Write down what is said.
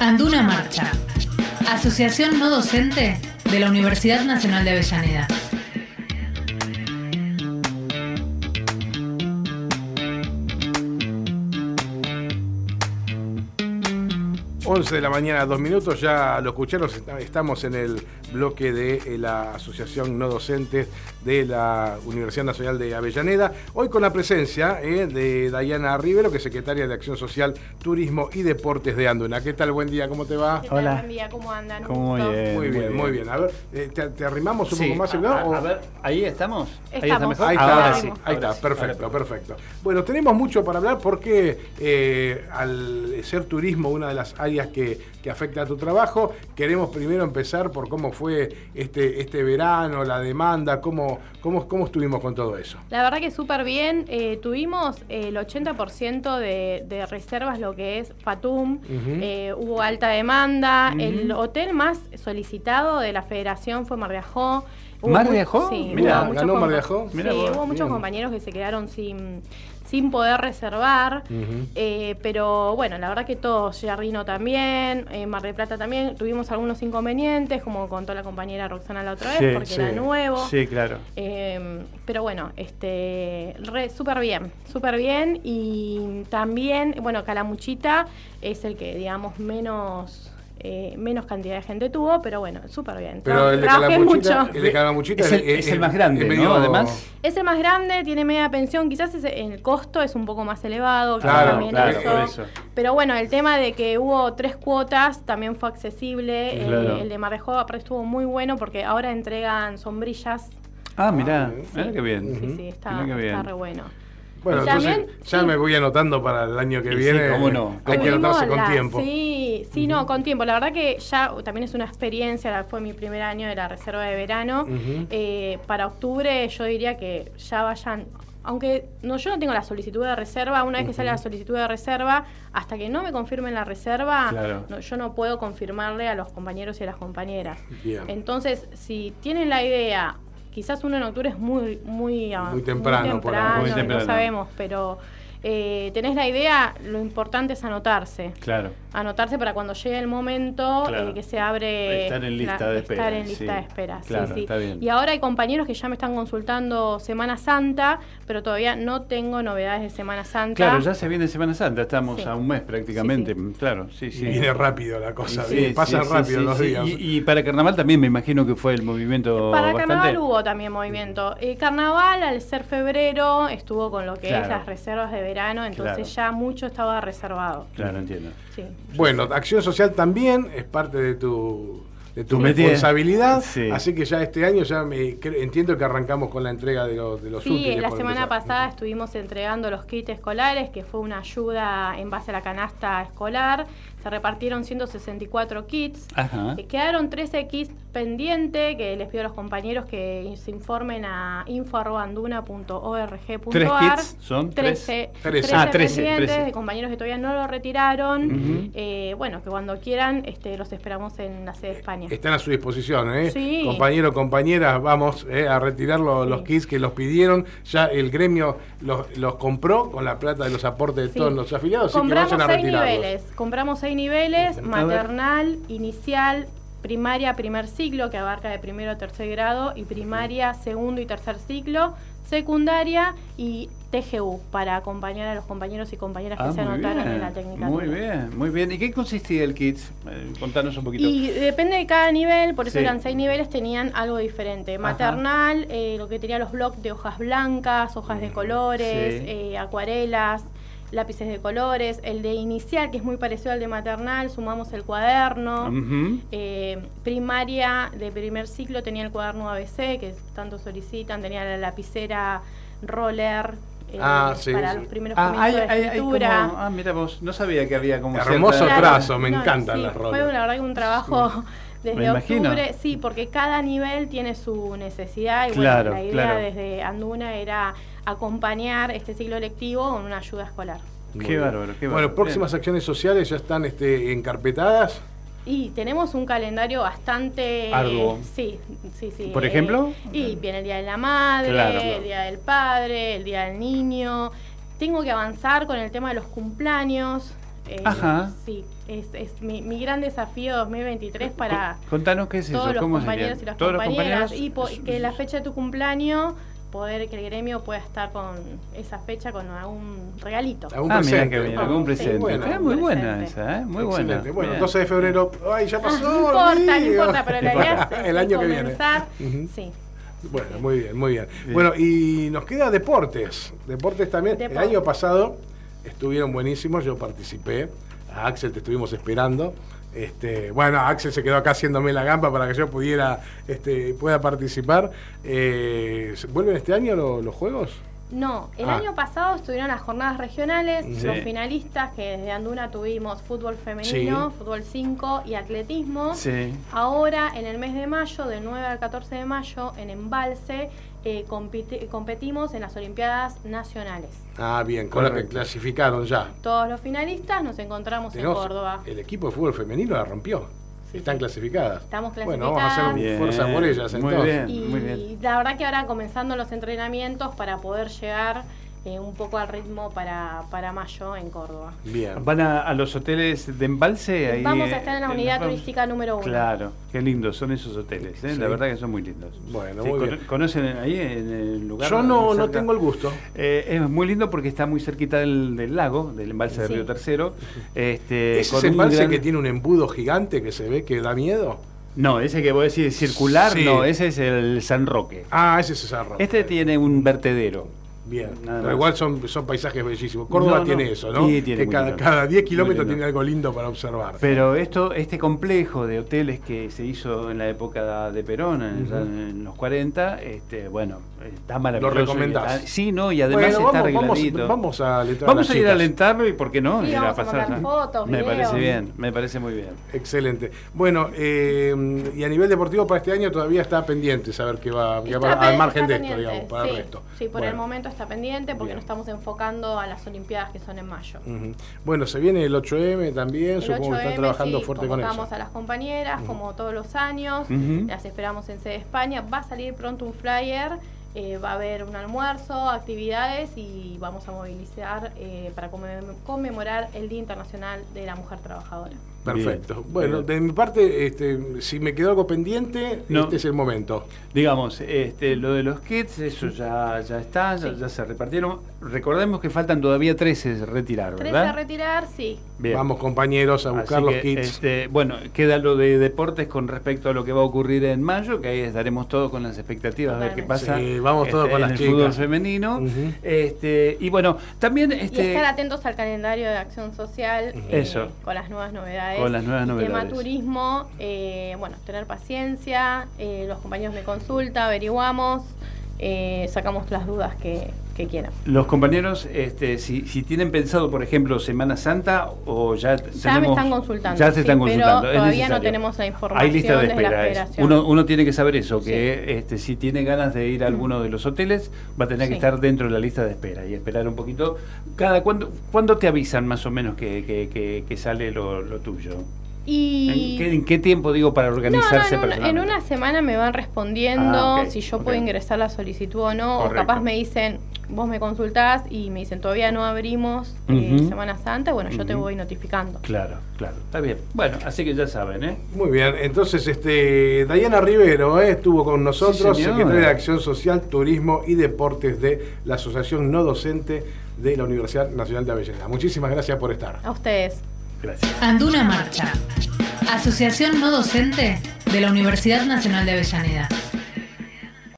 Anduna Marcha, Asociación No Docente de la Universidad Nacional de Avellaneda. 11 de la mañana, dos minutos, ya lo escucharon, estamos en el bloque de eh, la Asociación No Docentes de la Universidad Nacional de Avellaneda. Hoy con la presencia eh, de Dayana Rivero, que es secretaria de Acción Social, Turismo y Deportes de Anduna. ¿Qué tal? Buen día, ¿cómo te va? Hola. Buen día, ¿cómo andan? muy, bien, muy bien, A ver, eh, te, arrimamos un poco más? A, ver, ¿ahí estamos? ¿Ahí, está mejor? ahí está, sí. Ahí está, perfecto, perfecto. Bueno, tenemos mucho para hablar porque al ser turismo una de las áreas que, afecta a tu trabajo, queremos primero empezar por cómo fue este, este verano, la demanda, cómo, cómo, cómo estuvimos con todo eso. La verdad que súper bien. Eh, tuvimos el 80% de, de, reservas, lo que es Fatum. Eh, hubo alta demanda. El hotel más solicitado de la federación fue Mar ¿Mar de Ajó? Sí, Mira, ganó Mar de Ajó. Sí, hubo muchos compañeros que se quedaron sin sin poder reservar. Eh, pero bueno, la verdad que todos, Jardino también, eh, Mar del Plata también, tuvimos algunos inconvenientes, como contó la compañera Roxana la otra vez, porque era nuevo. Sí, claro. Eh, pero bueno, este súper bien, súper bien. Y también, bueno, Calamuchita es el que, digamos, menos eh, menos cantidad de gente tuvo, pero bueno, súper bien. Pero el de, Calamuchita, el de Calamuchita es, es, el, más grande, ¿no? Además. Es el más grande, tiene media pensión, quizás el costo es un poco más elevado. Claro, claro eso. Pero bueno, el tema de que hubo tres cuotas también fue accesible. Eh, el de Marrejó estuvo muy bueno porque ahora entregan sombrillas. Ah, mirá, mirá qué bien. Sí, sí, está, está re bueno. Bueno, entonces ya me voy anotando para el año que viene. Sí, ¿cómo no? Hay que anotarse con tiempo. Sí, sí, no, con tiempo. La verdad que ya también es una experiencia, fue mi primer año de la reserva de verano. Eh, para octubre yo diría que ya vayan aunque no, yo no tengo la solicitud de reserva, una vez que sale la solicitud de reserva, hasta que no me confirmen la reserva, yo no puedo confirmarle a los compañeros y a las compañeras. Entonces, si tienen la idea quizás uno en octubre es muy muy, muy temprano, muy temprano, no sabemos, pero eh, tenés la idea, lo importante es anotarse. Claro. Anotarse para cuando llegue el momento eh, que se abre. Estar en lista de espera. Estar en lista de espera. sí, sí. Y ahora hay compañeros que ya me están consultando Semana Santa, pero todavía no tengo novedades de Semana Santa. Claro, ya se viene Semana Santa, estamos a un mes prácticamente. Claro, sí, sí. viene rápido la cosa, pasa rápido los días. Y, para Carnaval también me imagino que fue el movimiento. Para Carnaval hubo también movimiento. El Carnaval, al ser febrero, estuvo con lo que es las reservas de verano, entonces ya mucho estaba reservado. Claro, entiendo. Bueno, Acción Social también es parte de tu de tu responsabilidad. Así que ya este año ya me, entiendo que arrancamos con la entrega de, los, de los sí, la semana pasada estuvimos entregando los kits escolares, que fue una ayuda en base a la canasta escolar se repartieron 164 kits. Eh, quedaron 13 kits pendientes que les pido a los compañeros que se informen a info.anduna.org.ar. ¿Tres kits son? 13, 13. Ah, 13, pendientes de compañeros que todavía no lo retiraron. Eh, bueno, que cuando quieran este, los esperamos en la sede de España. Están a su disposición, ¿eh? Sí. Compañeros, compañeras, vamos eh, a retirar los, kits que los pidieron. Ya el gremio los, los, compró con la plata de los aportes de todos los afiliados. Compramos así que vayan a seis niveles. Compramos seis niveles, maternal, inicial, primaria, primer ciclo, que abarca de primero a tercer grado, y primaria, segundo y tercer ciclo, secundaria y TGU, para acompañar a los compañeros y compañeras que ah, se anotaron en la técnica. Muy bien, muy bien. ¿Y qué consistía el kit? Eh, contanos un poquito. Y depende de cada nivel, por eso eran seis niveles, tenían algo diferente. Maternal, eh, lo que tenía los bloques de hojas blancas, hojas de mm, colores, eh, acuarelas, lápices de colores, el de inicial, que es muy parecido al de maternal, sumamos el cuaderno, eh, primaria de primer ciclo tenía el cuaderno ABC, que tanto solicitan, tenía la lapicera roller, eh, ah, para los primeros ah, hay, de escritura. ah, mira vos, no sabía que había como hermoso trazo, me encantan las rollers. Fue la verdad que un trabajo desde octubre, sí, porque cada nivel tiene su necesidad y bueno, la idea desde Anduna era acompañar este ciclo lectivo con una ayuda escolar. qué bárbaro, qué Bueno, próximas acciones sociales ya están este, encarpetadas. Y tenemos un calendario bastante... Arduo. Sí, sí, sí. ¿Por ejemplo? Y viene el Día de la Madre, el Día del Padre, el Día del Niño. Tengo que avanzar con el tema de los cumpleaños. Eh, Ajá. Sí, es, mi, gran desafío 2023 para Contanos qué es todos eso, los compañeros y las compañeras. Y que la fecha de tu cumpleaños poder que el gremio pueda estar con esa fecha con algún regalito. Algún ah, presente. Mira que algún presente. muy buena esa, ¿eh? Muy buena. Bueno, 12 de febrero, ay, ya pasó. no importa, no importa, pero la idea es el año que viene. Sí. Bueno, muy bien, muy bien, Bueno, y nos queda deportes. Deportes también. El año pasado estuvieron buenísimos, yo participé. A Axel te estuvimos esperando. Este, bueno, Axel se quedó acá haciéndome la gamba para que yo pudiera este, pueda participar. Eh, ¿Vuelven este año los juegos? No, el ah. año pasado estuvieron las jornadas regionales, los finalistas, que desde Anduna tuvimos fútbol femenino, fútbol 5 y atletismo. Ahora, en el mes de mayo, del 9 al 14 de mayo, en Embalse, eh, competimos en las Olimpiadas Nacionales. Ah, bien, con la que clasificaron ya. Todos los finalistas nos encontramos en Córdoba. El equipo de fútbol femenino la rompió. Están clasificadas. Estamos clasificadas. Bueno, vamos a hacer fuerza por ellas entonces. muy bien. Y la verdad que ahora comenzando los entrenamientos para poder llegar eh, un poco al ritmo para, para mayo en Córdoba. Bien. ¿Van a, los hoteles de embalse? Ahí, Vamos a estar en la unidad turística número uno. Claro, qué lindos son esos hoteles, ¿eh? la verdad que son muy lindos. Bueno, muy bien. ¿Conocen ahí en el lugar? Yo no, no tengo el gusto. Eh, es muy lindo porque está muy cerquita del, lago, del embalse de Río Tercero. Este, ¿Es ese embalse que tiene un embudo gigante que se ve que da miedo? No, ese que vos decís circular, no, ese es el San Roque. Ah, ese es el San Roque. Este tiene un vertedero. Bien, pero igual son, son paisajes bellísimos. Córdoba tiene eso, ¿no? Sí, tiene que cada, cada 10 kilómetros tiene algo lindo para observar. Pero esto, este complejo de hoteles que se hizo en la época de Perón, en, los 40, este, bueno, está maravilloso. ¿Lo recomendás? sí, ¿no? Y además está vamos, arregladito. Vamos, a alentar Vamos a, ir a alentarlo y por qué no, ir a pasar. Fotos, me parece bien, me parece muy bien. Excelente. Bueno, eh, y a nivel deportivo para este año todavía está pendiente saber qué va, al margen de esto, digamos, para el resto. Sí, por el momento está pendiente porque nos estamos enfocando a las Olimpiadas que son en mayo. Bueno, se viene el 8M también, supongo que están trabajando fuerte con eso. a las compañeras, como todos los años, las esperamos en sede España. Va a salir pronto un flyer. Eh, va a haber un almuerzo, actividades y vamos a movilizar eh, para conmemorar el Día Internacional de la Mujer Trabajadora. Perfecto. Bueno, de mi parte, este, si me quedó algo pendiente, este es el momento. Digamos, este, lo de los kits, eso ya, ya está, ya, se repartieron. Recordemos que faltan todavía 13 a retirar, ¿verdad? 13 a retirar, sí. Vamos compañeros a buscar los kits. Este, bueno, queda lo de deportes con respecto a lo que va a ocurrir en mayo, que ahí estaremos todos con las expectativas de ver qué pasa. Sí, vamos todos este, con las el fútbol femenino. este, y bueno, también... Este, y estar atentos al calendario de acción social eso. con las nuevas novedades con las nuevas novedades. Tema turismo, eh, bueno, tener paciencia, eh, los compañeros de consulta, averiguamos, eh, sacamos las dudas que, quieran. Los compañeros, este, si, si, tienen pensado, por ejemplo, Semana Santa o ya, ya me están consultando. Ya se están consultando. Pero todavía no tenemos la información Hay lista de espera. uno, uno tiene que saber eso, que este, si tiene ganas de ir a alguno de los hoteles, va a tener que estar dentro de la lista de espera y esperar un poquito. Cada ¿Cuándo, ¿cuándo te avisan más o menos que, que, que, sale lo, lo tuyo? ¿En, qué, tiempo digo para organizarse no, En una semana me van respondiendo ah, si yo puedo ingresar la solicitud o no, o capaz me dicen, vos me consultás y me dicen, todavía no abrimos eh, Semana Santa, bueno, yo te voy notificando. Claro, claro, está bien. Bueno, así que ya saben, ¿eh? Muy bien, entonces este Dayana Rivero ¿eh? estuvo con nosotros, secretaria de Acción Social, Turismo y Deportes de la Asociación No Docente de la Universidad Nacional de Avellaneda. Muchísimas gracias por estar. A ustedes. Anduna Marcha, Asociación No Docente de la Universidad Nacional de Avellaneda.